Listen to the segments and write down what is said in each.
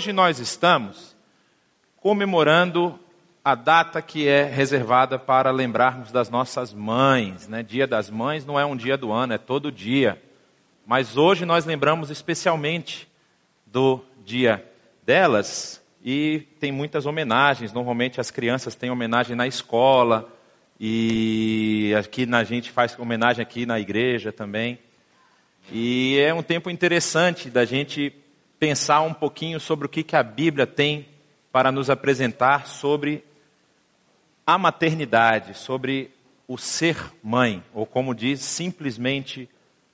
Hoje nós estamos comemorando a data que é reservada para lembrarmos das nossas mães. Né? Dia das Mães não é um dia do ano, é todo dia. Mas hoje nós lembramos especialmente do dia delas e tem muitas homenagens. Normalmente as crianças têm homenagem na escola e aqui a gente faz homenagem aqui na igreja também. E é um tempo interessante da gente pensar um pouquinho sobre o que, que a Bíblia tem para nos apresentar sobre a maternidade, sobre o ser mãe, ou como diz, simplesmente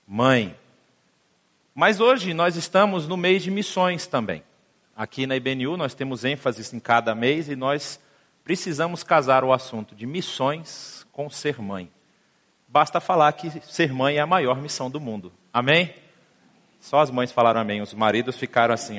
mãe. Mas hoje nós estamos no mês de missões também. Aqui na IBNU nós temos ênfase em cada mês e nós precisamos casar o assunto de missões com ser mãe. Basta falar que ser mãe é a maior missão do mundo. Amém? Só as mães falaram amém, os maridos ficaram assim.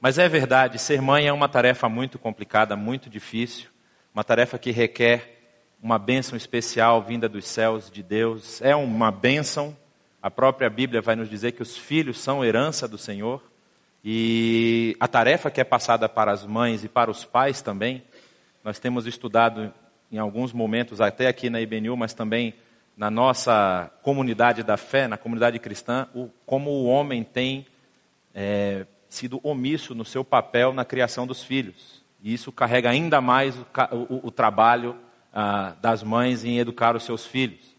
Mas é verdade, ser mãe é uma tarefa muito complicada, muito difícil, uma tarefa que requer uma bênção especial vinda dos céus de Deus. É uma bênção, a própria Bíblia vai nos dizer que os filhos são herança do Senhor. E a tarefa que é passada para as mães e para os pais também, nós temos estudado em alguns momentos, até aqui na IBNU, mas também na nossa comunidade da fé, na comunidade cristã, o, como o homem tem é, sido omisso no seu papel na criação dos filhos. E isso carrega ainda mais o, o, o trabalho ah, das mães em educar os seus filhos.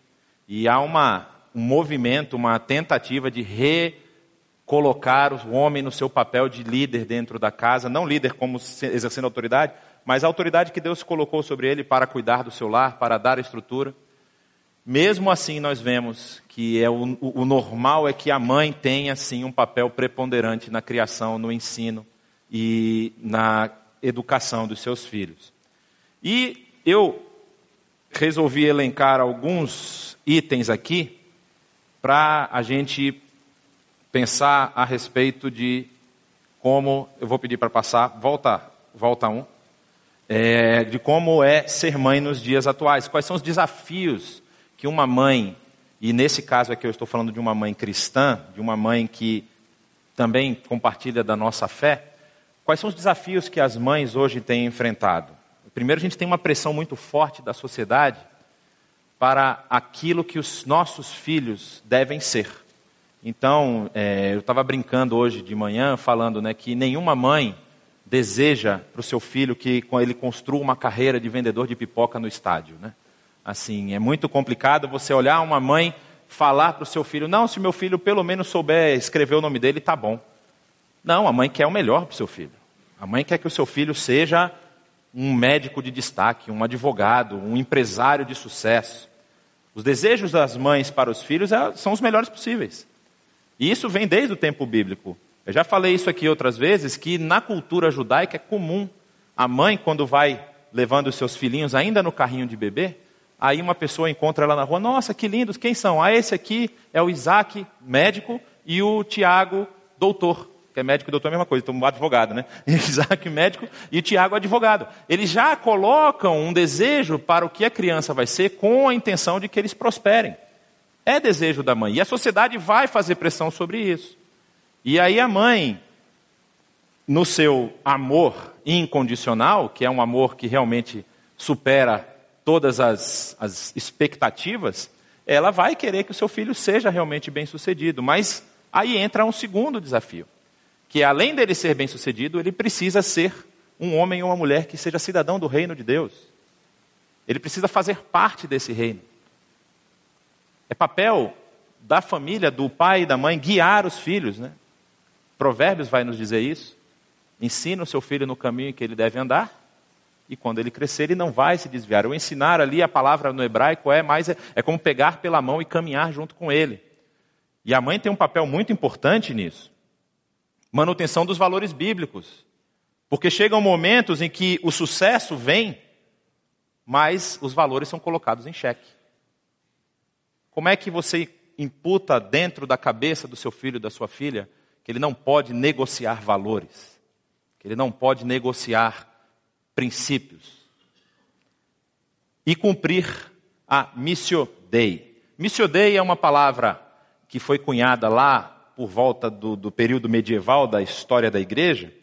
E há uma, um movimento, uma tentativa de recolocar o homem no seu papel de líder dentro da casa, não líder como exercendo autoridade, mas a autoridade que Deus colocou sobre ele para cuidar do seu lar, para dar estrutura. Mesmo assim, nós vemos que é o, o, normal é que a mãe tenha, sim, um papel preponderante na criação, no ensino e na educação dos seus filhos. E eu resolvi elencar alguns itens aqui para a gente pensar a respeito de como, eu vou pedir para passar, volta, volta um, é, de como é ser mãe nos dias atuais, quais são os desafios que uma mãe, e nesse caso aqui eu estou falando de uma mãe cristã, de uma mãe que também compartilha da nossa fé, quais são os desafios que as mães hoje têm enfrentado? Primeiro, a gente tem uma pressão muito forte da sociedade para aquilo que os nossos filhos devem ser. Então, é, eu estava brincando hoje de manhã, falando né, que nenhuma mãe deseja para o seu filho que ele construa uma carreira de vendedor de pipoca no estádio. Né? Assim, é muito complicado você olhar uma mãe falar para o seu filho: não, se meu filho pelo menos souber escrever o nome dele, tá bom. Não, a mãe quer o melhor para o seu filho. A mãe quer que o seu filho seja um médico de destaque, um advogado, um empresário de sucesso. Os desejos das mães para os filhos é, são os melhores possíveis. E isso vem desde o tempo bíblico. Eu já falei isso aqui outras vezes, que na cultura judaica é comum a mãe, quando vai levando os seus filhinhos ainda no carrinho de bebê, Aí uma pessoa encontra ela na rua, nossa, que lindos, quem são? Ah, esse aqui é o Isaac, médico, e o Tiago, doutor. Que é médico e doutor é a mesma coisa, então um advogado, né? Isaac, médico, e o Tiago, advogado. Eles já colocam um desejo para o que a criança vai ser com a intenção de que eles prosperem. É desejo da mãe. E a sociedade vai fazer pressão sobre isso. E aí a mãe, no seu amor incondicional, que é um amor que realmente supera todas as, as expectativas, ela vai querer que o seu filho seja realmente bem sucedido. Mas aí entra um segundo desafio, que além dele ser bem sucedido, ele precisa ser um homem ou uma mulher que seja cidadão do reino de Deus. Ele precisa fazer parte desse reino. É papel da família, do pai e da mãe, guiar os filhos. Né? Provérbios vai nos dizer isso. Ensina o seu filho no caminho que ele deve andar, e quando ele crescer, ele não vai se desviar. O ensinar ali, a palavra no hebraico é mais, é, como pegar pela mão e caminhar junto com ele. E a mãe tem um papel muito importante nisso. Manutenção dos valores bíblicos. Porque chegam momentos em que o sucesso vem, mas os valores são colocados em xeque. Como é que você imputa dentro da cabeça do seu filho, da sua filha, que ele não pode negociar valores, que ele não pode negociar princípios e cumprir a missio dei. Missio dei é uma palavra que foi cunhada lá por volta do, do período medieval da história da igreja,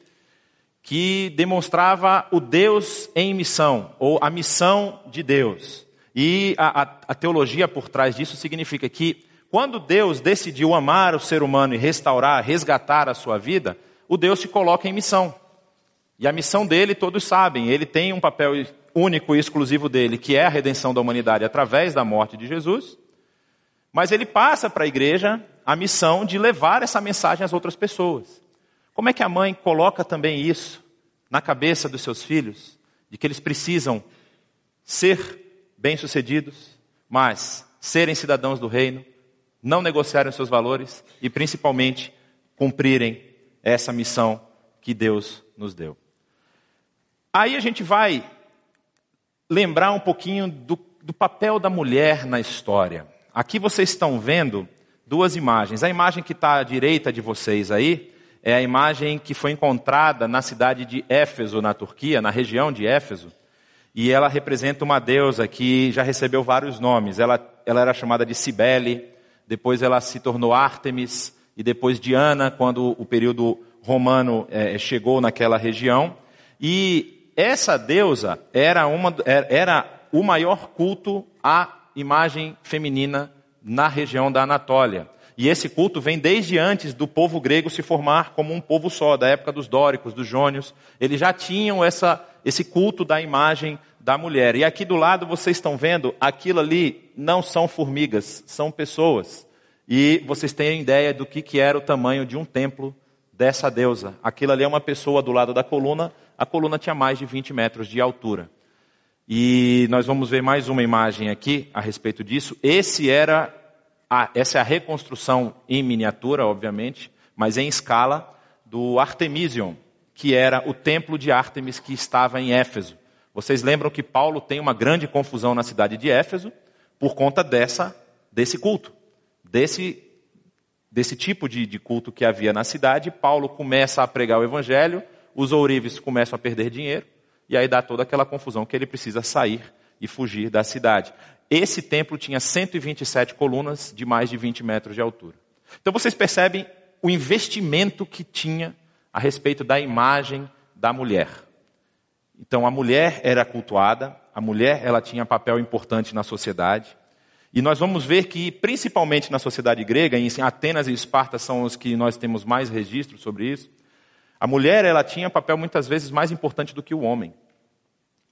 que demonstrava o Deus em missão, ou a missão de Deus. E a, a, a, teologia por trás disso significa que quando Deus decidiu amar o ser humano e restaurar, resgatar a sua vida, o Deus se coloca em missão. E a missão dele, todos sabem, ele tem um papel único e exclusivo dele, que é a redenção da humanidade através da morte de Jesus. Mas ele passa para a igreja a missão de levar essa mensagem às outras pessoas. Como é que a mãe coloca também isso na cabeça dos seus filhos? De que eles precisam ser bem-sucedidos, mas serem cidadãos do reino, não negociarem os seus valores e principalmente cumprirem essa missão que Deus nos deu. Aí a gente vai lembrar um pouquinho do, do papel da mulher na história. Aqui vocês estão vendo duas imagens. A imagem que está à direita de vocês aí é a imagem que foi encontrada na cidade de Éfeso, na Turquia, na região de Éfeso. E ela representa uma deusa que já recebeu vários nomes. Ela, ela era chamada de Cibele, depois ela se tornou Ártemis, e depois Diana, quando o período romano é, chegou naquela região. E essa deusa era, uma, era o maior culto à imagem feminina na região da Anatólia. E esse culto vem desde antes do povo grego se formar como um povo só, da época dos dóricos, dos jônios. Eles já tinham essa, esse culto da imagem da mulher. E aqui do lado vocês estão vendo, aquilo ali não são formigas, são pessoas. E vocês têm ideia do que, que era o tamanho de um templo dessa deusa. Aquilo ali é uma pessoa do lado da coluna, a coluna tinha mais de 20 metros de altura. E nós vamos ver mais uma imagem aqui a respeito disso. Esse era a, essa é a reconstrução em miniatura, obviamente, mas em escala, do Artemision, que era o templo de Ártemis que estava em Éfeso. Vocês lembram que Paulo tem uma grande confusão na cidade de Éfeso por conta dessa, desse culto, desse, desse tipo de, de culto que havia na cidade. Paulo começa a pregar o evangelho, os ourives começam a perder dinheiro, e aí dá toda aquela confusão que ele precisa sair e fugir da cidade. Esse templo tinha 127 colunas de mais de 20 metros de altura. Então vocês percebem o investimento que tinha a respeito da imagem da mulher. Então a mulher era cultuada, a mulher ela tinha papel importante na sociedade. E nós vamos ver que, principalmente na sociedade grega, em Atenas e Esparta são os que nós temos mais registros sobre isso, a mulher ela tinha papel muitas vezes mais importante do que o homem.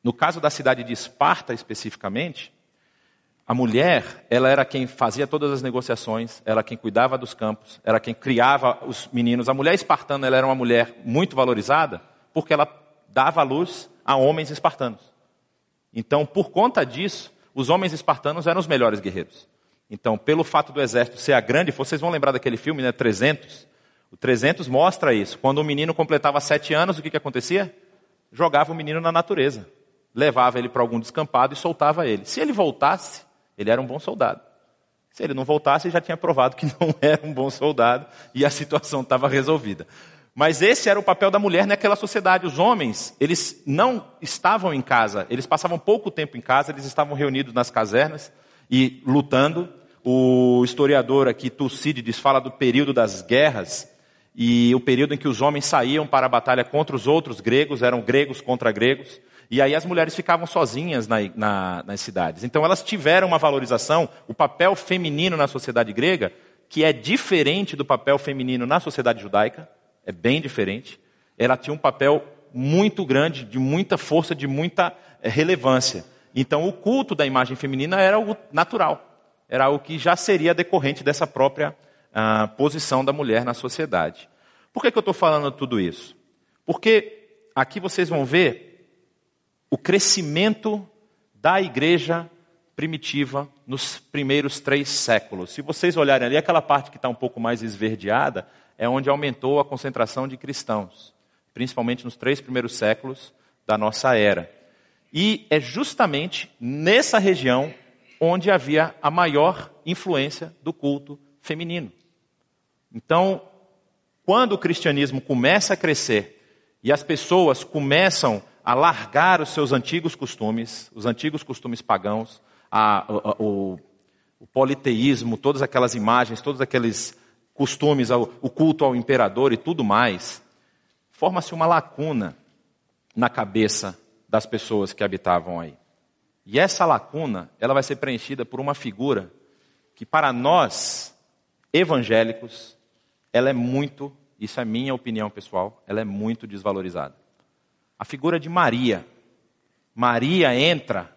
No caso da cidade de Esparta especificamente, a mulher, ela era quem fazia todas as negociações, era quem cuidava dos campos, era quem criava os meninos. A mulher espartana, ela era uma mulher muito valorizada, porque ela dava luz a homens espartanos. Então, por conta disso, os homens espartanos eram os melhores guerreiros. Então, pelo fato do exército ser a grande, vocês vão lembrar daquele filme, né, 300? O 300 mostra isso. Quando o menino completava sete anos, o que, que acontecia? Jogava o menino na natureza. Levava ele para algum descampado e soltava ele. Se ele voltasse, ele era um bom soldado. Se ele não voltasse, já tinha provado que não era um bom soldado e a situação estava resolvida. Mas esse era o papel da mulher naquela sociedade. Os homens, eles não estavam em casa, eles passavam pouco tempo em casa, eles estavam reunidos nas casernas e lutando. O historiador aqui, Tucídides, fala do período das guerras e o período em que os homens saíam para a batalha contra os outros gregos, eram gregos contra gregos. E aí as mulheres ficavam sozinhas na, na, nas cidades. Então elas tiveram uma valorização, o papel feminino na sociedade grega, que é diferente do papel feminino na sociedade judaica, é bem diferente. Ela tinha um papel muito grande, de muita força, de muita é, relevância. Então o culto da imagem feminina era algo natural, era algo que já seria decorrente dessa própria ah, posição da mulher na sociedade. Por que, que eu estou falando tudo isso? Porque aqui vocês vão ver o crescimento da igreja primitiva nos primeiros três séculos. Se vocês olharem ali, aquela parte que está um pouco mais esverdeada é onde aumentou a concentração de cristãos, principalmente nos três primeiros séculos da nossa era. E é justamente nessa região onde havia a maior influência do culto feminino. Então, quando o cristianismo começa a crescer e as pessoas começam a largar os seus antigos costumes, os antigos costumes pagãos, a, a, o, o, politeísmo, todas aquelas imagens, todos aqueles costumes, o culto ao imperador e tudo mais, forma-se uma lacuna na cabeça das pessoas que habitavam aí. E essa lacuna, ela vai ser preenchida por uma figura que para nós evangélicos, ela é muito, isso é minha opinião pessoal, ela é muito desvalorizada. A figura de Maria. Maria entra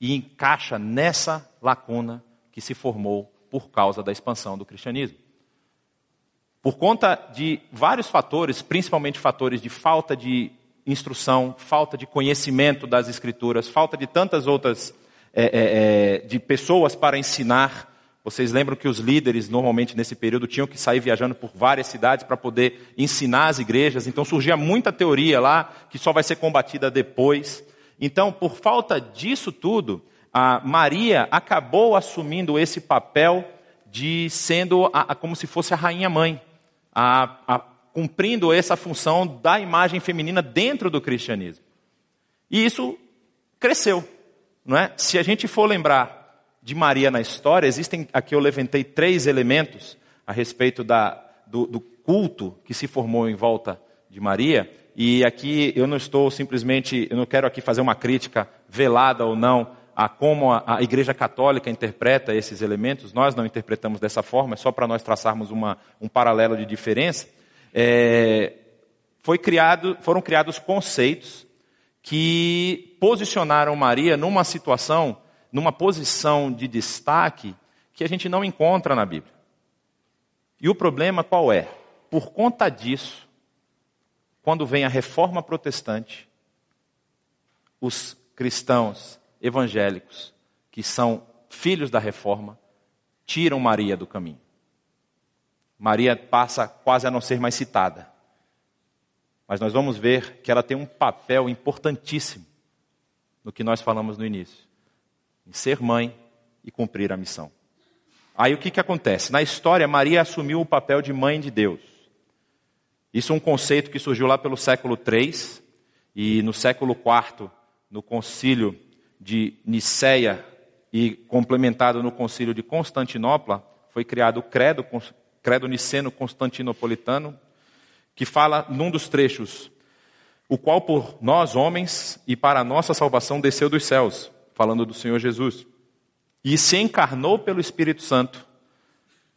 e encaixa nessa lacuna que se formou por causa da expansão do cristianismo. Por conta de vários fatores, principalmente fatores de falta de instrução, falta de conhecimento das escrituras, falta de tantas outras é, é, de pessoas para ensinar. Vocês lembram que os líderes normalmente nesse período tinham que sair viajando por várias cidades para poder ensinar as igrejas. Então surgia muita teoria lá que só vai ser combatida depois. Então, por falta disso tudo, a Maria acabou assumindo esse papel de sendo a, a, como se fosse a rainha mãe, a, cumprindo essa função da imagem feminina dentro do cristianismo. E isso cresceu, não é? Se a gente for lembrar de Maria na história, existem aqui eu levantei três elementos a respeito da, do, do culto que se formou em volta de Maria. E aqui eu não estou simplesmente, eu não quero aqui fazer uma crítica velada ou não a como a, a, Igreja Católica interpreta esses elementos, nós não interpretamos dessa forma, é só para nós traçarmos uma, um paralelo de diferença. É, foi criado, foram criados conceitos que posicionaram Maria numa situação, numa posição de destaque que a gente não encontra na Bíblia. E o problema qual é? Por conta disso, quando vem a reforma protestante, os cristãos evangélicos, que são filhos da reforma, tiram Maria do caminho. Maria passa quase a não ser mais citada. Mas nós vamos ver que ela tem um papel importantíssimo no que nós falamos no início: em ser mãe e cumprir a missão. Aí o que, que acontece? Na história, Maria assumiu o papel de mãe de Deus. Isso é um conceito que surgiu lá pelo século III e no século IV, no concílio de Niceia e complementado no concílio de Constantinopla, foi criado o credo, credo niceno constantinopolitano, que fala num dos trechos, o qual por nós homens e para a nossa salvação desceu dos céus, falando do Senhor Jesus, e se encarnou pelo Espírito Santo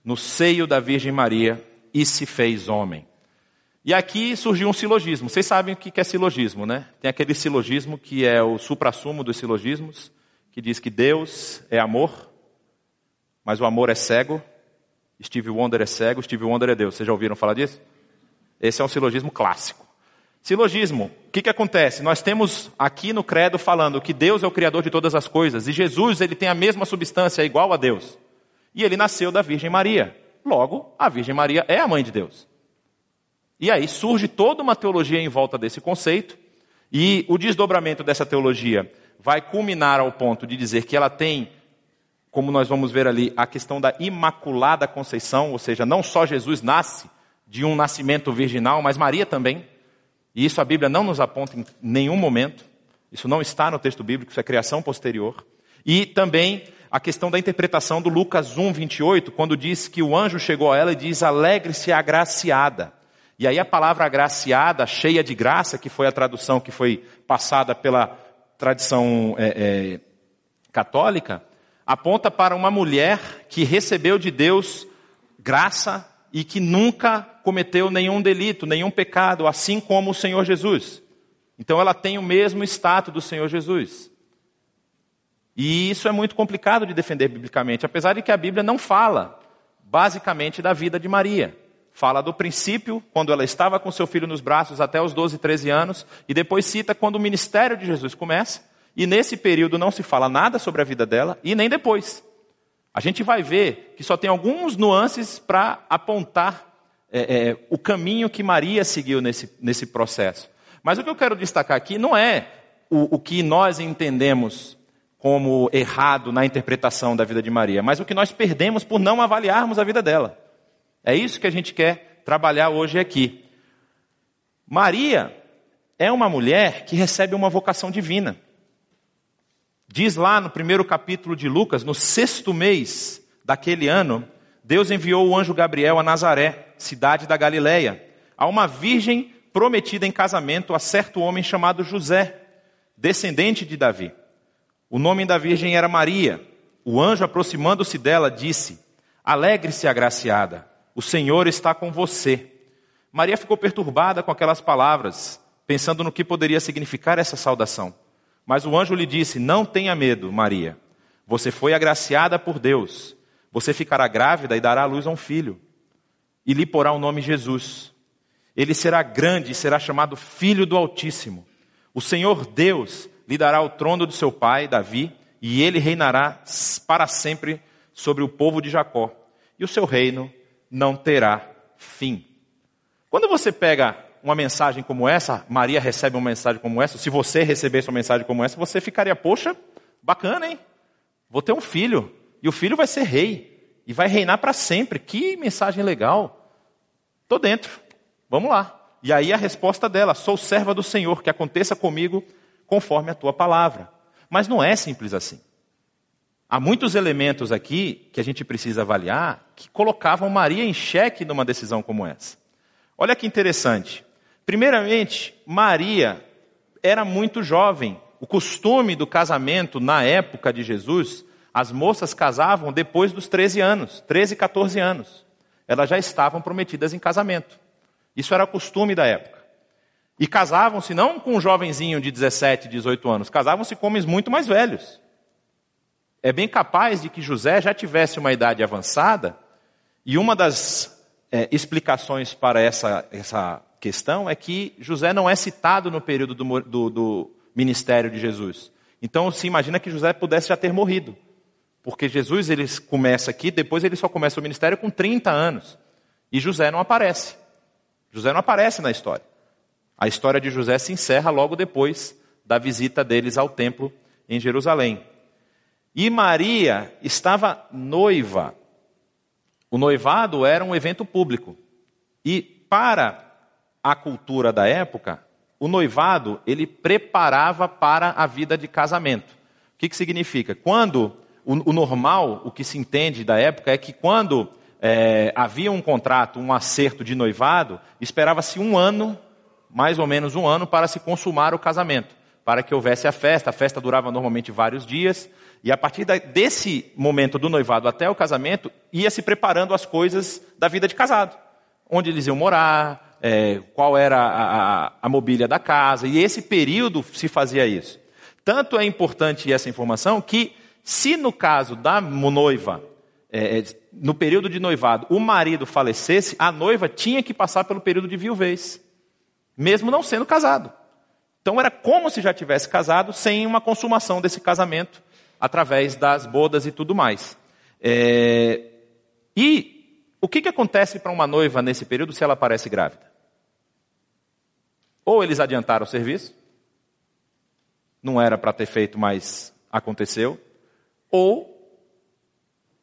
no seio da Virgem Maria e se fez homem. E aqui surgiu um silogismo. Vocês sabem o que é silogismo, né? Tem aquele silogismo que é o suprassumo dos silogismos, que diz que Deus é amor, mas o amor é cego. Steve Wonder é cego, Steve Wonder é Deus. Vocês já ouviram falar disso? Esse é um silogismo clássico. Silogismo, o que, que acontece? Nós temos aqui no credo falando que Deus é o criador de todas as coisas e Jesus ele tem a mesma substância, é igual a Deus. E ele nasceu da Virgem Maria. Logo, a Virgem Maria é a mãe de Deus. E aí surge toda uma teologia em volta desse conceito, e o desdobramento dessa teologia vai culminar ao ponto de dizer que ela tem, como nós vamos ver ali, a questão da imaculada conceição, ou seja, não só Jesus nasce de um nascimento virginal, mas Maria também. E isso a Bíblia não nos aponta em nenhum momento. Isso não está no texto bíblico, isso é criação posterior. E também a questão da interpretação do Lucas 1, 28, quando diz que o anjo chegou a ela e diz: Alegre-se agraciada. E aí a palavra agraciada, cheia de graça, que foi a tradução que foi passada pela tradição é, é, católica, aponta para uma mulher que recebeu de Deus graça e que nunca cometeu nenhum delito, nenhum pecado, assim como o Senhor Jesus. Então ela tem o mesmo status do Senhor Jesus. E isso é muito complicado de defender biblicamente, apesar de que a Bíblia não fala basicamente da vida de Maria fala do princípio, quando ela estava com seu filho nos braços até os 12, 13 anos, e depois cita quando o ministério de Jesus começa, e nesse período não se fala nada sobre a vida dela, e nem depois. A gente vai ver que só tem alguns nuances para apontar é, é, o caminho que Maria seguiu nesse, nesse processo. Mas o que eu quero destacar aqui não é o, o que nós entendemos como errado na interpretação da vida de Maria, mas o que nós perdemos por não avaliarmos a vida dela. É isso que a gente quer trabalhar hoje aqui. Maria é uma mulher que recebe uma vocação divina. Diz lá no primeiro capítulo de Lucas, no sexto mês daquele ano, Deus enviou o anjo Gabriel a Nazaré, cidade da Galileia, a uma virgem prometida em casamento a certo homem chamado José, descendente de Davi. O nome da virgem era Maria. O anjo, aproximando-se dela, disse: Alegre-se, agraciada, o Senhor está com você. Maria ficou perturbada com aquelas palavras, pensando no que poderia significar essa saudação. Mas o anjo lhe disse: Não tenha medo, Maria. Você foi agraciada por Deus. Você ficará grávida e dará à luz a um filho. E lhe porá o nome Jesus. Ele será grande e será chamado Filho do Altíssimo. O Senhor Deus lhe dará o trono do seu pai, Davi, e ele reinará para sempre sobre o povo de Jacó. E o seu reino não terá fim. Quando você pega uma mensagem como essa, Maria recebe uma mensagem como essa, se você recebesse uma mensagem como essa, você ficaria, poxa, bacana, hein? Vou ter um filho, e o filho vai ser rei, e vai reinar para sempre. Que mensagem legal. Tô dentro. Vamos lá. E aí a resposta dela: sou serva do Senhor, que aconteça comigo conforme a tua palavra. Mas não é simples assim. Há muitos elementos aqui que a gente precisa avaliar que colocavam Maria em xeque numa decisão como essa. Olha que interessante. Primeiramente, Maria era muito jovem. O costume do casamento na época de Jesus, as moças casavam depois dos 13 anos, 13, 14 anos. Elas já estavam prometidas em casamento. Isso era o costume da época. E casavam-se não com um jovenzinho de 17, 18 anos, casavam-se com homens muito mais velhos. É bem capaz de que José já tivesse uma idade avançada, e uma das é, explicações para essa, essa questão é que José não é citado no período do, do, do ministério de Jesus. Então se imagina que José pudesse já ter morrido. Porque Jesus ele começa aqui, depois ele só começa o ministério com 30 anos. E José não aparece. José não aparece na história. A história de José se encerra logo depois da visita deles ao templo em Jerusalém. E Maria estava noiva. O noivado era um evento público. E para a cultura da época, o noivado ele preparava para a vida de casamento. O que, que significa? Quando o, o, normal, o que se entende da época é que quando é, havia um contrato, um acerto de noivado, esperava-se um ano, mais ou menos um ano, para se consumar o casamento, para que houvesse a festa. A festa durava normalmente vários dias, e a partir desse momento do noivado até o casamento, ia se preparando as coisas da vida de casado, onde eles iam morar, é, qual era a, a, a mobília da casa, e esse período se fazia isso. Tanto é importante essa informação que, se no caso da noiva, é, é, no período de noivado, o marido falecesse, a noiva tinha que passar pelo período de viuvez, mesmo não sendo casado. Então era como se já tivesse casado, sem uma consumação desse casamento, através das bodas e tudo mais. É, e o que, que acontece para uma noiva nesse período se ela aparece grávida? Ou eles adiantaram o serviço, não era para ter feito, mas aconteceu, ou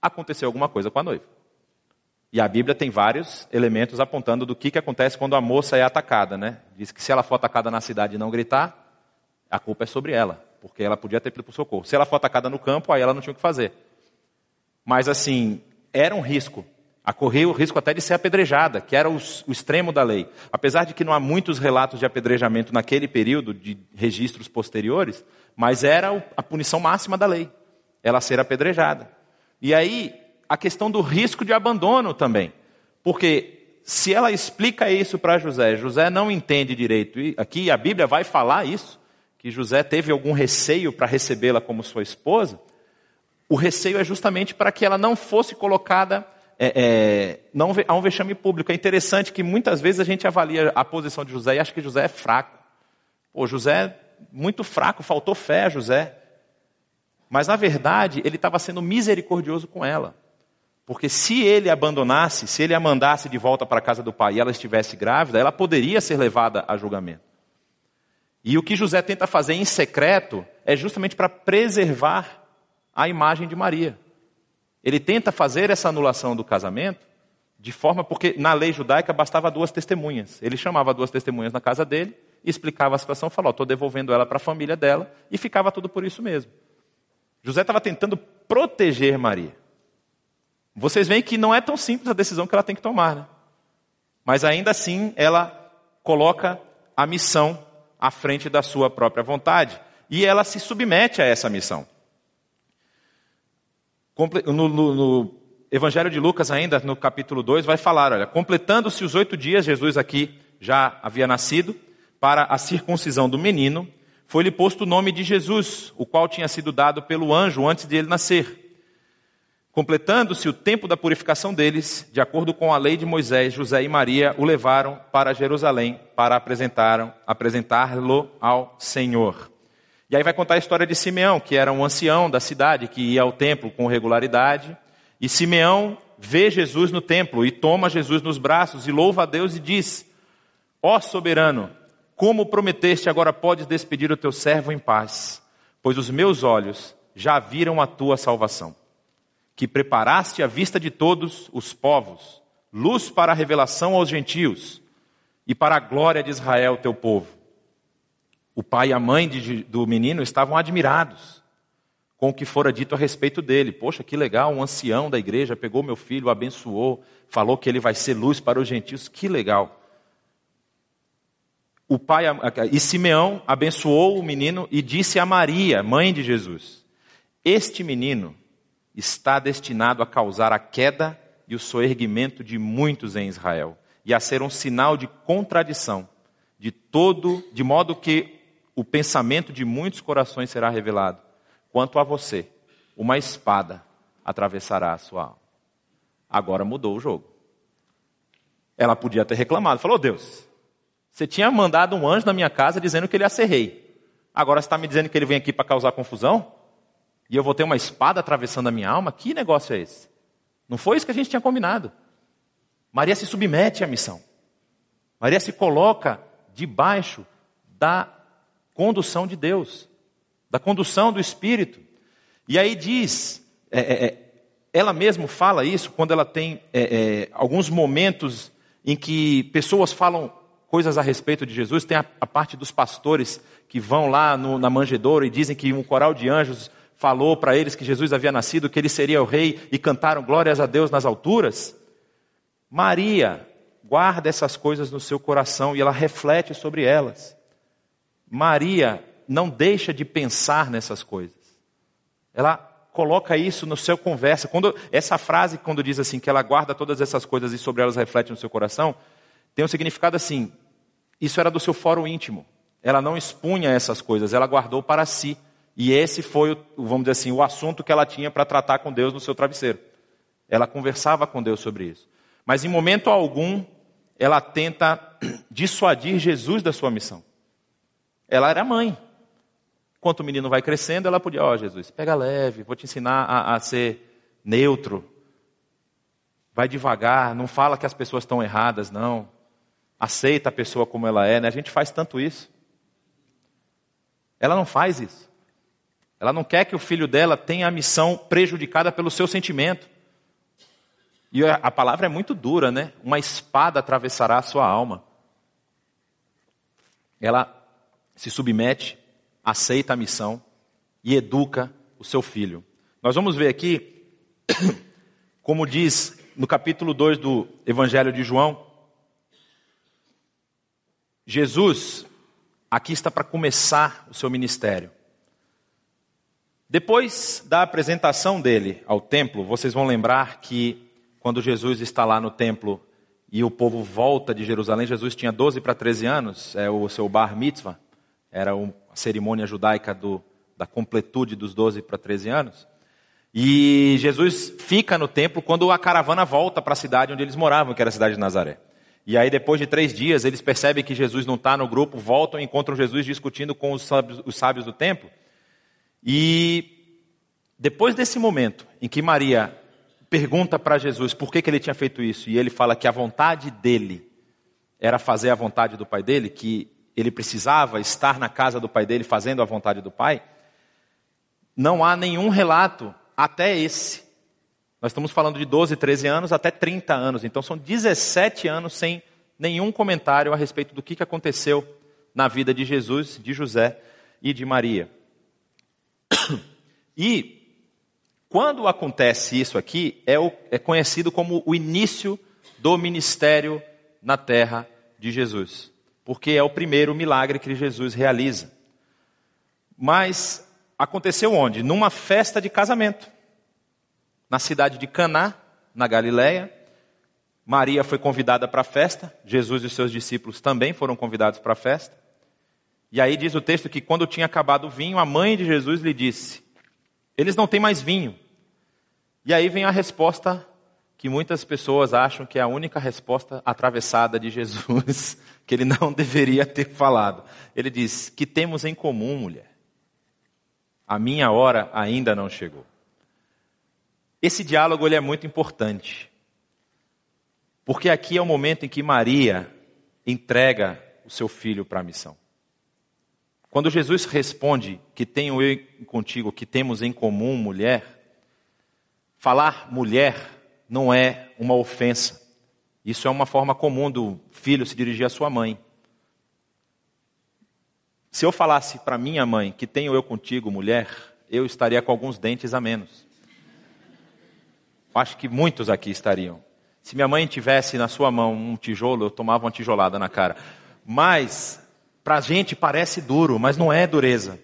aconteceu alguma coisa com a noiva. E a Bíblia tem vários elementos apontando do que, que acontece quando a moça é atacada, né? Diz que se ela for atacada na cidade e não gritar, a culpa é sobre ela, porque ela podia ter pedido por socorro. Se ela for atacada no campo, aí ela não tinha o que fazer. Mas assim, era um risco a correr o risco até de ser apedrejada, que era o, extremo da lei. Apesar de que não há muitos relatos de apedrejamento naquele período de registros posteriores, mas era a punição máxima da lei, ela ser apedrejada. E aí, a questão do risco de abandono também. Porque se ela explica isso para José, José não entende direito, e aqui a Bíblia vai falar isso, que José teve algum receio para recebê-la como sua esposa, o receio é justamente para que ela não fosse colocada é, é, não há um vexame público. É interessante que muitas vezes a gente avalia a posição de José e acha que José é fraco. Pô, José é muito fraco, faltou fé a José. Mas na verdade, ele estava sendo misericordioso com ela. Porque se ele abandonasse, se ele a mandasse de volta para a casa do pai e ela estivesse grávida, ela poderia ser levada a julgamento. E o que José tenta fazer em secreto é justamente para preservar a imagem de Maria. Ele tenta fazer essa anulação do casamento de forma porque na lei judaica bastava duas testemunhas. Ele chamava duas testemunhas na casa dele, explicava a situação, falou: "Estou devolvendo ela para a família dela" e ficava tudo por isso mesmo. José estava tentando proteger Maria. Vocês veem que não é tão simples a decisão que ela tem que tomar, né? Mas ainda assim, ela coloca a missão à frente da sua própria vontade. E ela se submete a essa missão. No, no, no Evangelho de Lucas, ainda no capítulo 2, vai falar: olha, completando-se os oito dias, Jesus aqui já havia nascido, para a circuncisão do menino, foi-lhe posto o nome de Jesus, o qual tinha sido dado pelo anjo antes de ele nascer. Completando-se o tempo da purificação deles, de acordo com a lei de Moisés, José e Maria o levaram para Jerusalém para apresentá-lo ao Senhor. E aí vai contar a história de Simeão, que era um ancião da cidade, que ia ao templo com regularidade. E Simeão vê Jesus no templo e toma Jesus nos braços e louva a Deus e diz: Ó soberano, como prometeste, agora podes despedir o teu servo em paz, pois os meus olhos já viram a tua salvação, que preparaste à vista de todos os povos, luz para a revelação aos gentios e para a glória de Israel, teu povo. O pai e a mãe de, do menino estavam admirados com o que fora dito a respeito dele. Poxa, que legal, um ancião da igreja pegou meu filho, o abençoou, falou que ele vai ser luz para os gentios. Que legal o pai e Simeão abençoou o menino e disse a Maria, mãe de Jesus: Este menino está destinado a causar a queda e o soerguimento de muitos em Israel e a ser um sinal de contradição de todo, de modo que o pensamento de muitos corações será revelado. Quanto a você, uma espada atravessará a sua alma. Agora mudou o jogo. Ela podia ter reclamado, falou: Deus, você tinha mandado um anjo na minha casa dizendo que ele ia ser rei. Agora você está me dizendo que ele vem aqui para causar confusão? E eu vou ter uma espada atravessando a minha alma? Que negócio é esse? Não foi isso que a gente tinha combinado. Maria se submete à missão. Maria se coloca debaixo da condução de Deus, da condução do Espírito. E aí diz, é, é, é ela mesma fala isso quando ela tem é, é, alguns momentos em que pessoas falam coisas a respeito de Jesus. Tem a, a parte dos pastores que vão lá no, na manjedoura e dizem que um coral de anjos falou para eles que Jesus havia nascido, que ele seria o rei e cantaram glórias a Deus nas alturas. Maria guarda essas coisas no seu coração e ela reflete sobre elas. Maria não deixa de pensar nessas coisas. Ela coloca isso no seu conversa. Quando essa frase quando diz assim que ela guarda todas essas coisas e sobre elas reflete no seu coração, tem um significado assim: isso era do seu fórum íntimo. Ela não expunha essas coisas, ela guardou para si. E esse foi, vamos dizer assim, o assunto que ela tinha para tratar com Deus no seu travesseiro. Ela conversava com Deus sobre isso. Mas em momento algum, ela tenta dissuadir Jesus da sua missão. Ela era mãe. Enquanto o menino vai crescendo, ela podia, ó oh, Jesus, pega leve, vou te ensinar a, a ser neutro. Vai devagar, não fala que as pessoas estão erradas, não aceita a pessoa como ela é, né? A gente faz tanto isso. Ela não faz isso. Ela não quer que o filho dela tenha a missão prejudicada pelo seu sentimento. E a palavra é muito dura, né? Uma espada atravessará a sua alma. Ela se submete, aceita a missão e educa o seu filho. Nós vamos ver aqui, como diz no capítulo 2 do Evangelho de João, Jesus aqui está para começar o seu ministério. Depois da apresentação dele ao templo, vocês vão lembrar que quando Jesus está lá no templo e o povo volta de Jerusalém, Jesus tinha 12 para 13 anos, é o seu bar mitzvah, era a cerimônia judaica do, da completude dos 12 para 13 anos. E Jesus fica no templo quando a caravana volta para a cidade onde eles moravam, que era a cidade de Nazaré. E aí, depois de três dias, eles percebem que Jesus não está no grupo, voltam e encontram Jesus discutindo com os sábios, os sábios do templo. E depois desse momento em que Maria pergunta para Jesus por que, que ele tinha feito isso, e ele fala que a vontade dele era fazer a vontade do pai dele, que ele precisava estar na casa do pai dele fazendo a vontade do pai, não há nenhum relato até esse nós estamos falando de 12, 13 anos até 30 anos. Então são 17 anos sem nenhum comentário a respeito do que aconteceu na vida de Jesus, de José e de Maria. E Quando acontece isso aqui, é, o, é conhecido como o início do ministério na terra de Jesus, porque é o primeiro milagre que Jesus realiza. Mas aconteceu onde? Numa festa de casamento, na cidade de Caná, na Galileia. Maria foi convidada para a festa, Jesus e seus discípulos também foram convidados para a festa. E aí diz o texto que quando tinha acabado o vinho, a mãe de Jesus lhe disse: Eles não têm mais vinho. E aí vem a resposta que muitas pessoas acham que é a única resposta atravessada de Jesus, que ele não deveria ter falado. Ele diz: Que temos em comum, mulher? A minha hora ainda não chegou. Esse diálogo ele é muito importante. Porque aqui é o momento em que Maria entrega o seu filho para a missão. Quando Jesus responde que tenho eu contigo, que temos em comum mulher, falar mulher não é uma ofensa. Isso é uma forma comum do filho se dirigir à sua mãe. Se eu falasse para minha mãe que tenho eu contigo, mulher, eu estaria com alguns dentes a menos. Acho que muitos aqui estariam. Se minha mãe tivesse na sua mão um tijolo, eu tomava uma tijolada na cara. Mas, para a gente parece duro, mas não é dureza.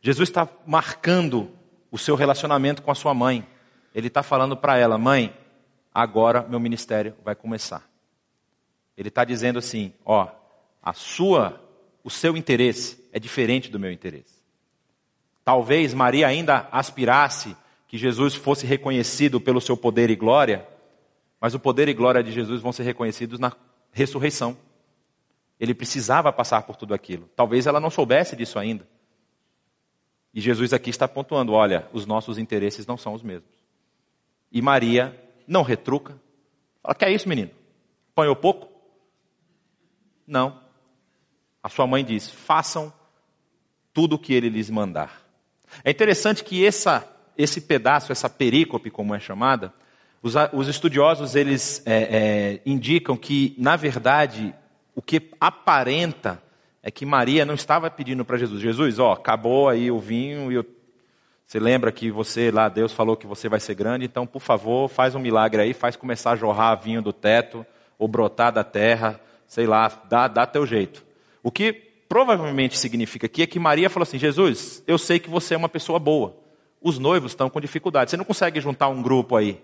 Jesus está marcando o seu relacionamento com a sua mãe. Ele está falando para ela, mãe, agora meu ministério vai começar. Ele está dizendo assim, ó, a sua, o seu interesse é diferente do meu interesse. Talvez Maria ainda aspirasse que Jesus fosse reconhecido pelo seu poder e glória, mas o poder e glória de Jesus vão ser reconhecidos na ressurreição. Ele precisava passar por tudo aquilo. Talvez ela não soubesse disso ainda. E Jesus aqui está pontuando: olha, os nossos interesses não são os mesmos. E Maria não retruca. Fala, que é isso, menino? Apanhou pouco? Não. A sua mãe diz: façam tudo o que ele lhes mandar. É interessante que essa, esse pedaço, essa perícope, como é chamada, os, os estudiosos eles é, é, indicam que, na verdade, o que aparenta é que Maria não estava pedindo para Jesus: Jesus, ó, acabou aí o vinho e eu você lembra que você lá, Deus falou que você vai ser grande, então, por favor, faz um milagre aí, faz começar a jorrar vinho do teto, ou brotar da terra, sei lá, dá, dá teu jeito. O que provavelmente significa aqui é que Maria falou assim: Jesus, eu sei que você é uma pessoa boa. Os noivos estão com dificuldade. Você não consegue juntar um grupo aí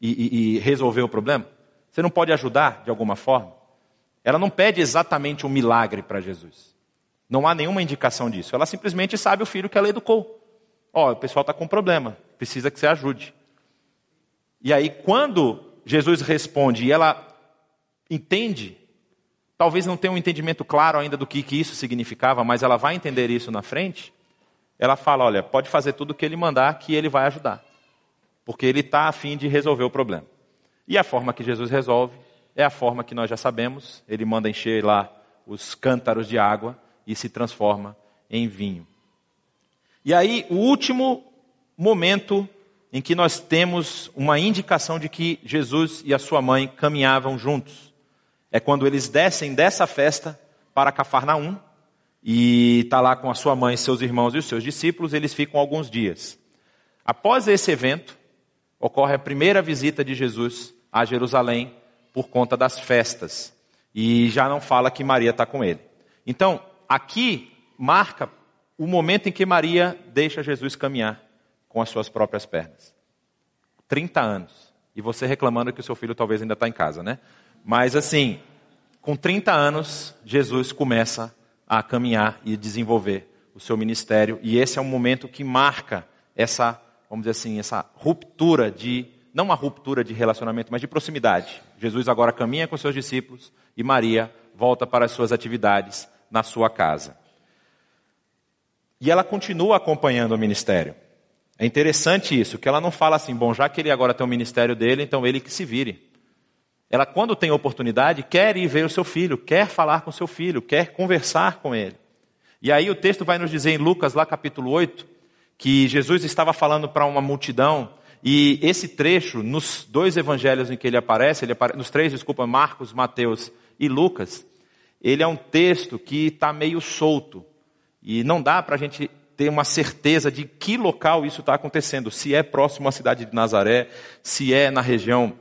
e, e, e resolver o problema? Você não pode ajudar de alguma forma? Ela não pede exatamente um milagre para Jesus. Não há nenhuma indicação disso. Ela simplesmente sabe o filho que ela educou. Ó, oh, o pessoal está com problema, precisa que você ajude. E aí, quando Jesus responde e ela entende, talvez não tenha um entendimento claro ainda do que, que isso significava, mas ela vai entender isso na frente, ela fala: olha, pode fazer tudo o que ele mandar, que ele vai ajudar. Porque ele está a fim de resolver o problema. E a forma que Jesus resolve é a forma que nós já sabemos: ele manda encher lá os cântaros de água e se transforma em vinho. E aí, o último momento em que nós temos uma indicação de que Jesus e a sua mãe caminhavam juntos é quando eles descem dessa festa para Cafarnaum e está lá com a sua mãe, seus irmãos e os seus discípulos, eles ficam alguns dias. Após esse evento, ocorre a primeira visita de Jesus a Jerusalém por conta das festas. E já não fala que Maria está com ele. Então, aqui marca o momento em que Maria deixa Jesus caminhar com as suas próprias pernas. 30 anos. E você reclamando que o seu filho talvez ainda está em casa, né? Mas assim, com 30 anos, Jesus começa a caminhar e desenvolver o seu ministério. E esse é um momento que marca essa, vamos dizer assim, essa ruptura de, não uma ruptura de relacionamento, mas de proximidade. Jesus agora caminha com seus discípulos e Maria volta para as suas atividades na sua casa. E ela continua acompanhando o ministério. É interessante isso, que ela não fala assim, bom, já que ele agora tem o ministério dele, então ele que se vire. Ela, quando tem oportunidade, quer ir ver o seu filho, quer falar com o seu filho, quer conversar com ele. E aí o texto vai nos dizer em Lucas, lá capítulo 8, que Jesus estava falando para uma multidão, e esse trecho, nos dois evangelhos em que ele aparece, ele apare... nos três, desculpa, Marcos, Mateus e Lucas, ele é um texto que está meio solto. E não dá para a gente ter uma certeza de que local isso está acontecendo. Se é próximo à cidade de Nazaré, se é na região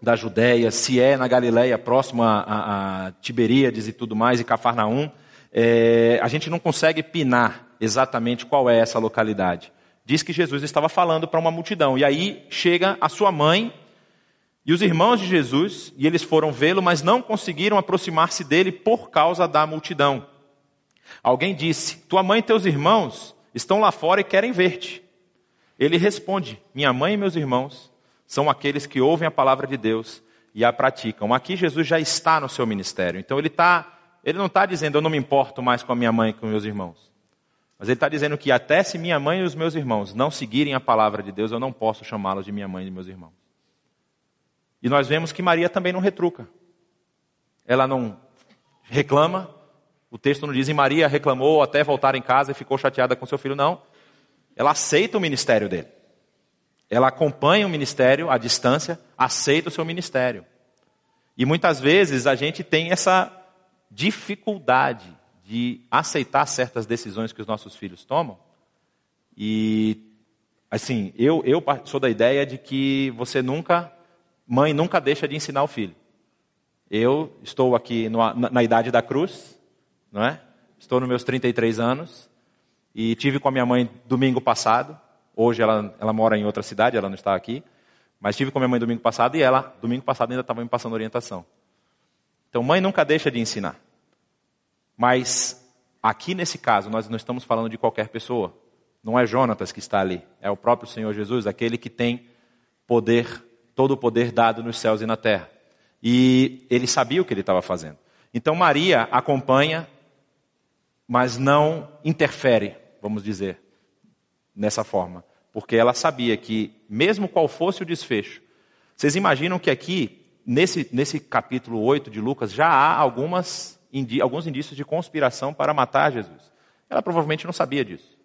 da Judéia, se é na Galileia, próximo a, a, a Tiberíades e tudo mais, e Cafarnaum. É, a gente não consegue pinar exatamente qual é essa localidade. Diz que Jesus estava falando para uma multidão. E aí chega a sua mãe e os irmãos de Jesus, e eles foram vê-lo, mas não conseguiram aproximar-se dele por causa da multidão. Alguém disse: Tua mãe e teus irmãos estão lá fora e querem ver-te. Ele responde: Minha mãe e meus irmãos são aqueles que ouvem a palavra de Deus e a praticam. Aqui Jesus já está no seu ministério. Então ele, tá, ele não está dizendo: Eu não me importo mais com a minha mãe e com meus irmãos. Mas ele está dizendo que até se minha mãe e os meus irmãos não seguirem a palavra de Deus, eu não posso chamá-los de minha mãe e meus irmãos. E nós vemos que Maria também não retruca. Ela não reclama, o texto não diz, e Maria reclamou até voltar em casa e ficou chateada com seu filho, não. Ela aceita o ministério dele. Ela acompanha o ministério à distância, aceita o seu ministério. E muitas vezes a gente tem essa dificuldade de aceitar certas decisões que os nossos filhos tomam. E, assim, eu, eu sou da ideia de que você nunca, mãe nunca deixa de ensinar o filho. Eu estou aqui no, na, na idade da cruz, não é? Estou nos meus 33 anos e tive com a minha mãe domingo passado. Hoje ela, ela mora em outra cidade, ela não está aqui. Mas tive com a minha mãe domingo passado e ela, domingo passado, ainda estava me passando orientação. Então, mãe nunca deixa de ensinar. Mas aqui nesse caso, nós não estamos falando de qualquer pessoa. Não é Jonatas que está ali, é o próprio Senhor Jesus, aquele que tem poder, todo o poder dado nos céus e na terra. E ele sabia o que ele estava fazendo. Então Maria acompanha mas não interfere, vamos dizer, nessa forma. Porque ela sabia que, mesmo qual fosse o desfecho, vocês imaginam que aqui, nesse, nesse capítulo 8 de Lucas, já há algumas, alguns indícios de conspiração para matar Jesus. Ela provavelmente não sabia disso.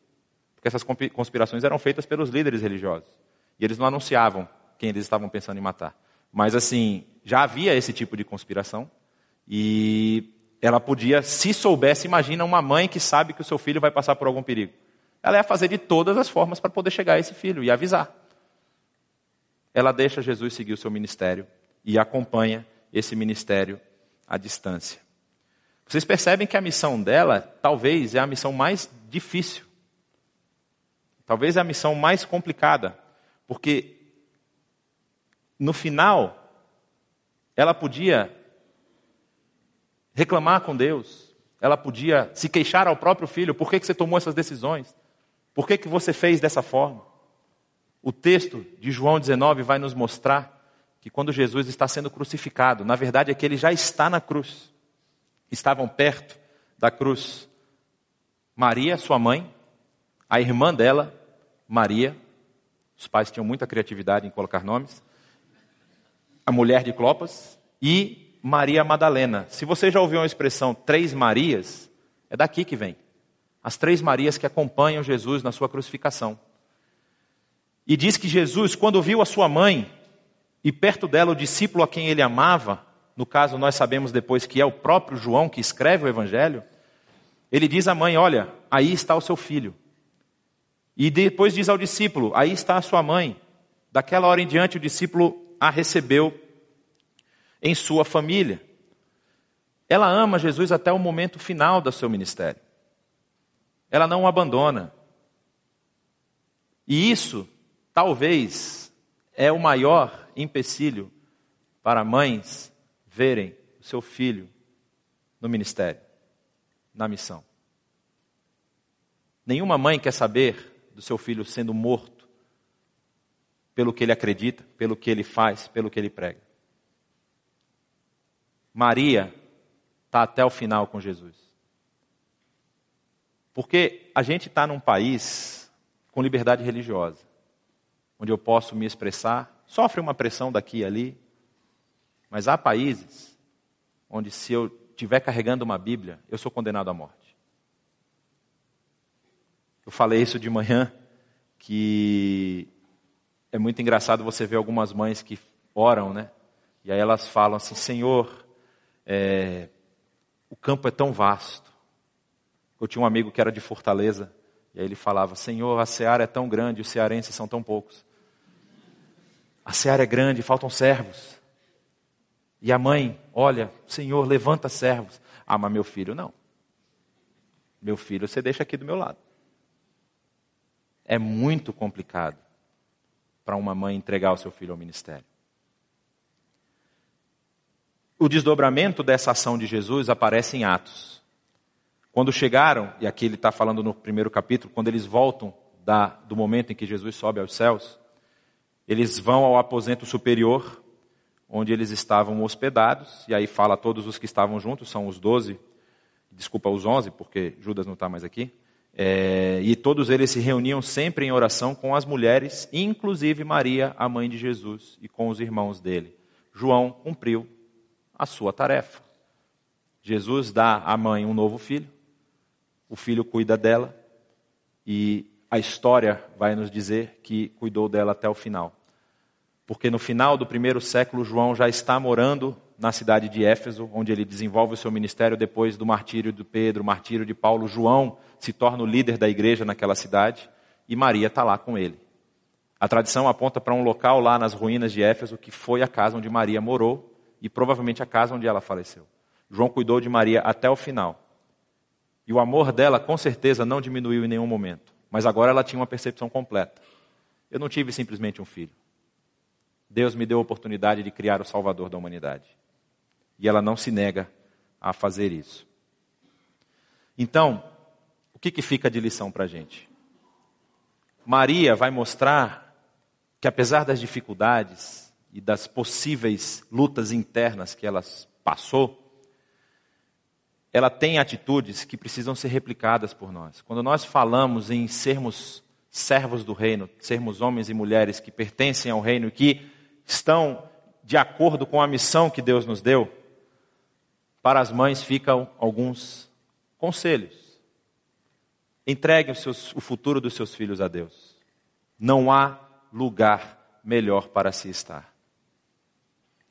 Porque essas conspirações eram feitas pelos líderes religiosos. E eles não anunciavam quem eles estavam pensando em matar. Mas assim, já havia esse tipo de conspiração. E ela podia, se soubesse, imagina uma mãe que sabe que o seu filho vai passar por algum perigo. Ela ia fazer de todas as formas para poder chegar a esse filho e avisar. Ela deixa Jesus seguir o seu ministério e acompanha esse ministério à distância. Vocês percebem que a missão dela, talvez, é a missão mais difícil. Talvez é a missão mais complicada. Porque, no final, ela podia reclamar com Deus, ela podia se queixar ao próprio filho: por que, que você tomou essas decisões? Por que, que você fez dessa forma? O texto de João 19 vai nos mostrar que quando Jesus está sendo crucificado, na verdade é que ele já está na cruz. Estavam perto da cruz Maria, sua mãe, a irmã dela, Maria, os pais tinham muita criatividade em colocar nomes, a mulher de Clopas e Maria Madalena. Se você já ouviu a expressão três Marias, é daqui que vem. As três Marias que acompanham Jesus na sua crucificação. E diz que Jesus, quando viu a sua mãe e perto dela o discípulo a quem ele amava, no caso nós sabemos depois que é o próprio João que escreve o Evangelho, ele diz à mãe: Olha, aí está o seu filho. E depois diz ao discípulo: Aí está a sua mãe. Daquela hora em diante, o discípulo a recebeu em sua família. Ela ama Jesus até o momento final do seu ministério. Ela não o abandona. E isso, talvez, é o maior empecilho para mães verem o seu filho no ministério, na missão. Nenhuma mãe quer saber do seu filho sendo morto pelo que ele acredita, pelo que ele faz, pelo que ele prega. Maria está até o final com Jesus. Porque a gente está num país com liberdade religiosa, onde eu posso me expressar, sofre uma pressão daqui e ali, mas há países onde se eu estiver carregando uma Bíblia, eu sou condenado à morte. Eu falei isso de manhã, que é muito engraçado você ver algumas mães que oram, né? E aí elas falam assim: Senhor, é, o campo é tão vasto. Eu tinha um amigo que era de Fortaleza E aí ele falava: Senhor, a seara é tão grande, os cearenses são tão poucos. A seara é grande, faltam servos. E a mãe, olha, Senhor, levanta servos. Ah, mas meu filho não. Meu filho você deixa aqui do meu lado. É muito complicado para uma mãe entregar o seu filho ao ministério. O desdobramento dessa ação de Jesus aparece em Atos. Quando chegaram, e aqui ele está falando no primeiro capítulo, quando eles voltam da, do momento em que Jesus sobe aos céus, eles vão ao aposento superior, onde eles estavam hospedados, e aí fala todos os que estavam juntos, são os doze, desculpa, os onze, porque Judas não está mais aqui, é, e todos eles se reuniam sempre em oração com as mulheres, inclusive Maria, a mãe de Jesus, e com os irmãos dele. João cumpriu a sua tarefa. Jesus dá à mãe um novo filho, o filho cuida dela e a história vai nos dizer que cuidou dela até o final. Porque no final do primeiro século, João já está morando na cidade de Éfeso, onde ele desenvolve o seu ministério depois do martírio de Pedro, martírio de Paulo. João se torna o líder da igreja naquela cidade e Maria está lá com ele. A tradição aponta para um local lá nas ruínas de Éfeso que foi a casa onde Maria morou e provavelmente a casa onde ela faleceu. João cuidou de Maria até o final. E o amor dela, com certeza, não diminuiu em nenhum momento. Mas agora ela tinha uma percepção completa. Eu não tive simplesmente um filho. Deus me deu a oportunidade de criar o Salvador da humanidade. E ela não se nega a fazer isso. Então, o que, que fica de lição para a gente? Maria vai mostrar que, apesar das dificuldades, e das possíveis lutas internas que ela passou, ela tem atitudes que precisam ser replicadas por nós. Quando nós falamos em sermos servos do reino, sermos homens e mulheres que pertencem ao reino e que estão de acordo com a missão que Deus nos deu, para as mães ficam alguns conselhos. Entregue seus, o futuro dos seus filhos a Deus. Não há lugar melhor para se estar.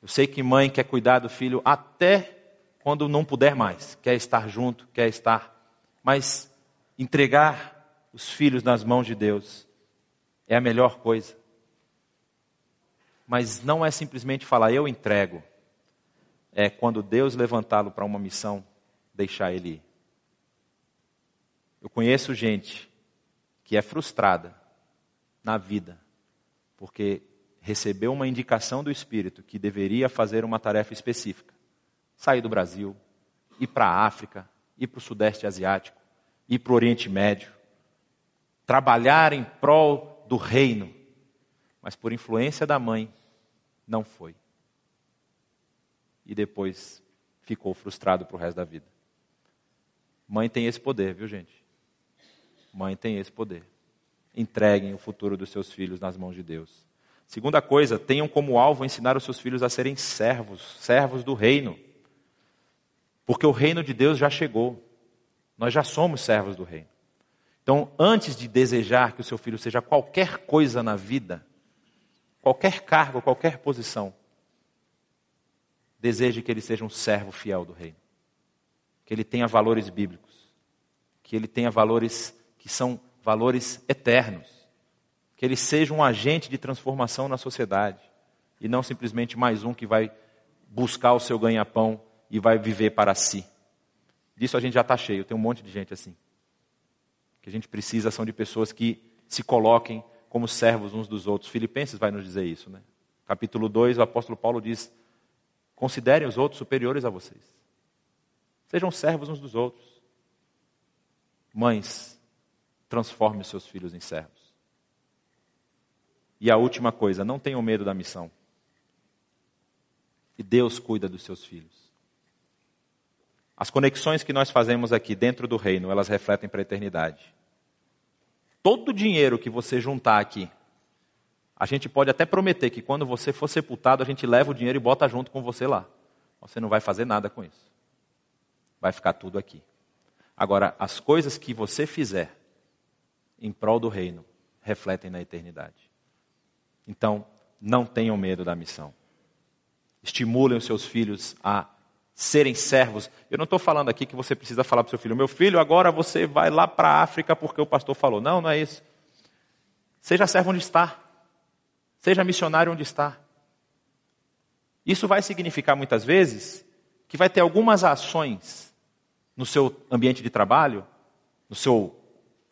Eu sei que mãe quer cuidar do filho até quando não puder mais, quer estar junto, quer estar. Mas entregar os filhos nas mãos de Deus é a melhor coisa. Mas não é simplesmente falar, eu entrego. É quando Deus levantá-lo para uma missão, deixar ele ir. Eu conheço gente que é frustrada na vida, porque recebeu uma indicação do Espírito que deveria fazer uma tarefa específica. Sair do Brasil, ir para a África, ir para o Sudeste Asiático, ir para o Oriente Médio. Trabalhar em prol do reino. Mas por influência da mãe, não foi. E depois ficou frustrado para o resto da vida. Mãe tem esse poder, viu gente? Mãe tem esse poder. Entreguem o futuro dos seus filhos nas mãos de Deus. Segunda coisa, tenham como alvo ensinar os seus filhos a serem servos, servos do reino. Porque o reino de Deus já chegou. Nós já somos servos do reino. Então, antes de desejar que o seu filho seja qualquer coisa na vida, qualquer cargo, qualquer posição, deseje que ele seja um servo fiel do reino. Que ele tenha valores bíblicos. Que ele tenha valores que são valores eternos que ele seja um agente de transformação na sociedade e não simplesmente mais um que vai buscar o seu ganha-pão e vai viver para si. Disso a gente já está cheio, tem um monte de gente assim. O que a gente precisa são de pessoas que se coloquem como servos uns dos outros. Filipenses vai nos dizer isso, né? Capítulo 2, o apóstolo Paulo diz: considerem os outros superiores a vocês. Sejam servos uns dos outros. Mães, transforme seus filhos em servos. E a última coisa, não tenham medo da missão. E Deus cuida dos seus filhos. As conexões que nós fazemos aqui dentro do reino, elas refletem para a eternidade. Todo o dinheiro que você juntar aqui, a gente pode até prometer que quando você for sepultado, a gente leva o dinheiro e bota junto com você lá. Você não vai fazer nada com isso. Vai ficar tudo aqui. Agora, as coisas que você fizer em prol do reino refletem na eternidade. Então, não tenham medo da missão. Estimulem os seus filhos a serem servos. Eu não estou falando aqui que você precisa falar para o seu filho, meu filho, agora você vai lá para a África porque o pastor falou. Não, não é isso. Seja servo onde está. Seja missionário onde está. Isso vai significar muitas vezes que vai ter algumas ações no seu ambiente de trabalho, no seu,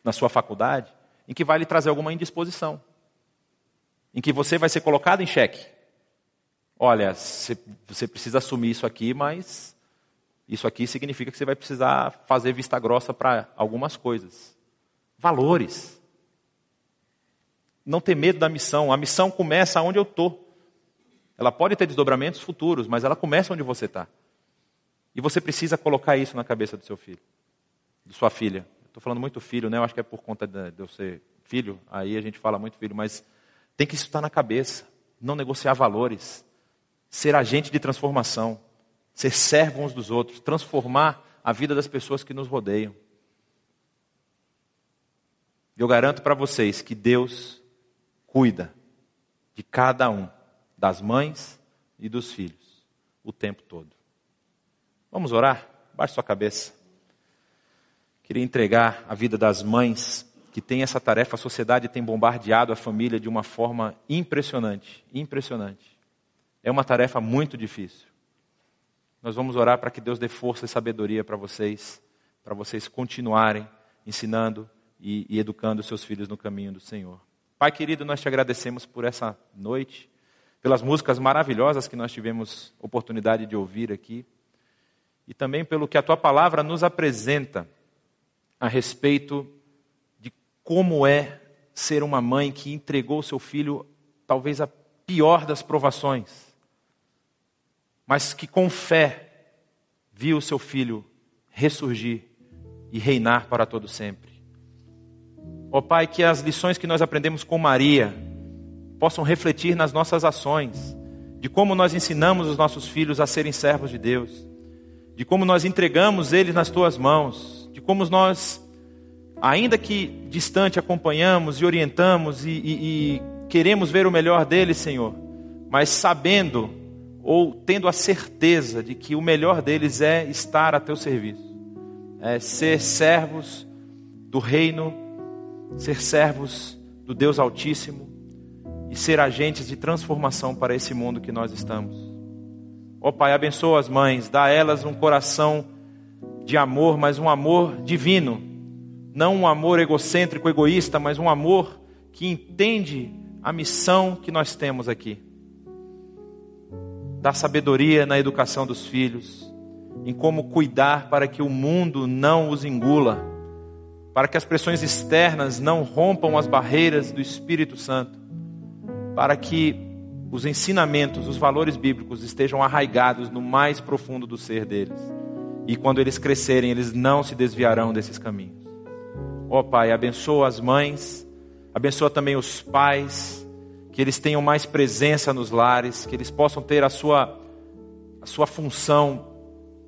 na sua faculdade, em que vai lhe trazer alguma indisposição. Em que você vai ser colocado em xeque olha, você precisa assumir isso aqui, mas isso aqui significa que você vai precisar fazer vista grossa para algumas coisas. Valores. Não ter medo da missão. A missão começa onde eu estou. Ela pode ter desdobramentos futuros, mas ela começa onde você está. E você precisa colocar isso na cabeça do seu filho, de sua filha. Estou falando muito filho, né? Eu acho que é por conta de eu ser filho. Aí a gente fala muito filho, mas tem que estar na cabeça. Não negociar valores ser agente de transformação, ser servo uns dos outros, transformar a vida das pessoas que nos rodeiam. Eu garanto para vocês que Deus cuida de cada um, das mães e dos filhos, o tempo todo. Vamos orar? Baixe sua cabeça. Queria entregar a vida das mães que têm essa tarefa. A sociedade tem bombardeado a família de uma forma impressionante, impressionante. É uma tarefa muito difícil. Nós vamos orar para que Deus dê força e sabedoria para vocês, para vocês continuarem ensinando e, e educando seus filhos no caminho do Senhor. Pai querido, nós te agradecemos por essa noite, pelas músicas maravilhosas que nós tivemos oportunidade de ouvir aqui, e também pelo que a tua palavra nos apresenta a respeito como é ser uma mãe que entregou seu filho, talvez a pior das provações mas que com fé viu seu filho ressurgir e reinar para todo sempre. Ó oh, Pai, que as lições que nós aprendemos com Maria possam refletir nas nossas ações, de como nós ensinamos os nossos filhos a serem servos de Deus, de como nós entregamos eles nas tuas mãos, de como nós, ainda que distante, acompanhamos e orientamos e, e, e queremos ver o melhor deles, Senhor, mas sabendo ou tendo a certeza de que o melhor deles é estar a teu serviço, é ser servos do reino, ser servos do Deus Altíssimo e ser agentes de transformação para esse mundo que nós estamos. Ó oh, Pai, abençoa as mães, dá a elas um coração de amor, mas um amor divino, não um amor egocêntrico, egoísta, mas um amor que entende a missão que nós temos aqui da sabedoria na educação dos filhos, em como cuidar para que o mundo não os engula, para que as pressões externas não rompam as barreiras do Espírito Santo, para que os ensinamentos, os valores bíblicos estejam arraigados no mais profundo do ser deles. E quando eles crescerem, eles não se desviarão desses caminhos. Ó oh, Pai, abençoa as mães, abençoa também os pais, que eles tenham mais presença nos lares, que eles possam ter a sua, a sua função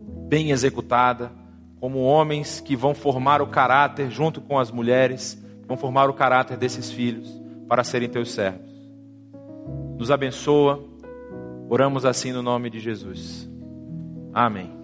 bem executada, como homens que vão formar o caráter junto com as mulheres, vão formar o caráter desses filhos para serem teus servos. Nos abençoa, oramos assim no nome de Jesus. Amém.